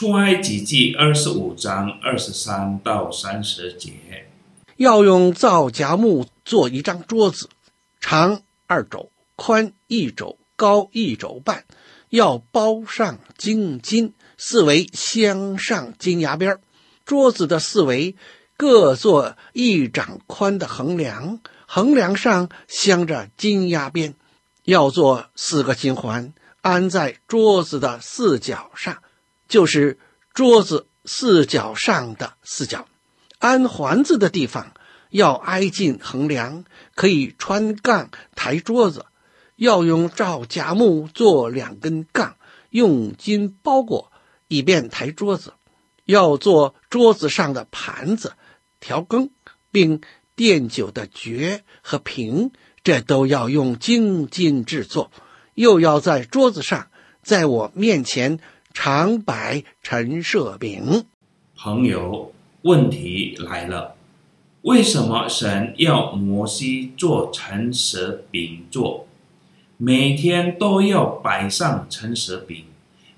出埃及记二十五章二十三到三十节，要用皂荚木做一张桌子，长二肘，宽一肘，高一肘半，要包上金金，四围镶上金牙边。桌子的四围各做一掌宽的横梁，横梁上镶着金牙边，要做四个金环，安在桌子的四角上。就是桌子四角上的四角，安环子的地方要挨近横梁，可以穿杠抬桌子。要用皂荚木做两根杠，用金包裹，以便抬桌子。要做桌子上的盘子、调羹，并奠酒的爵和瓶，这都要用精金制作。又要在桌子上，在我面前。常摆陈设饼，朋友，问题来了：为什么神要摩西做陈设饼做？每天都要摆上陈设饼，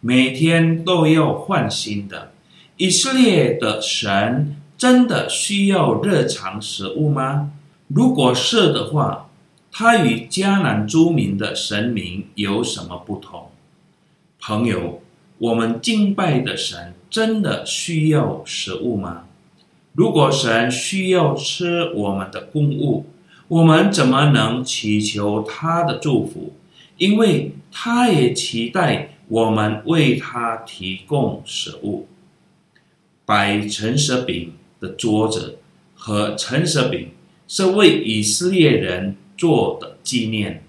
每天都要换新的。以色列的神真的需要日常食物吗？如果是的话，他与迦南诸民的神明有什么不同？朋友。我们敬拜的神真的需要食物吗？如果神需要吃我们的供物，我们怎么能祈求他的祝福？因为他也期待我们为他提供食物。摆陈设饼的桌子和陈设饼是为以色列人做的纪念。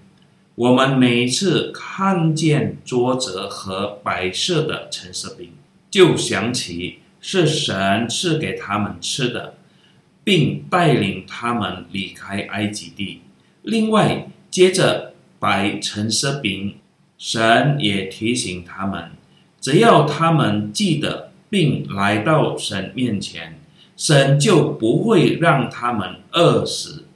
我们每次看见桌子和摆设的陈设饼，就想起是神赐给他们吃的，并带领他们离开埃及地。另外，接着摆陈设饼，神也提醒他们，只要他们记得并来到神面前，神就不会让他们饿死。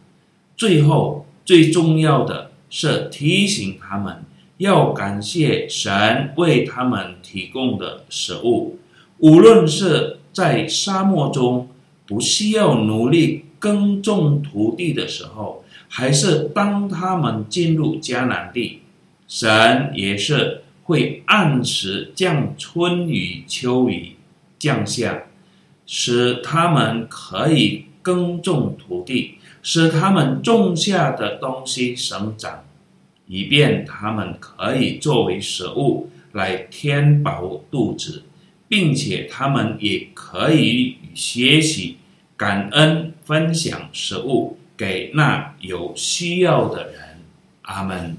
最后，最重要的。是提醒他们要感谢神为他们提供的食物，无论是在沙漠中不需要努力耕种土地的时候，还是当他们进入迦南地，神也是会按时将春雨秋雨降下，使他们可以耕种土地。使他们种下的东西生长，以便他们可以作为食物来填饱肚子，并且他们也可以学习感恩，分享食物给那有需要的人。阿门。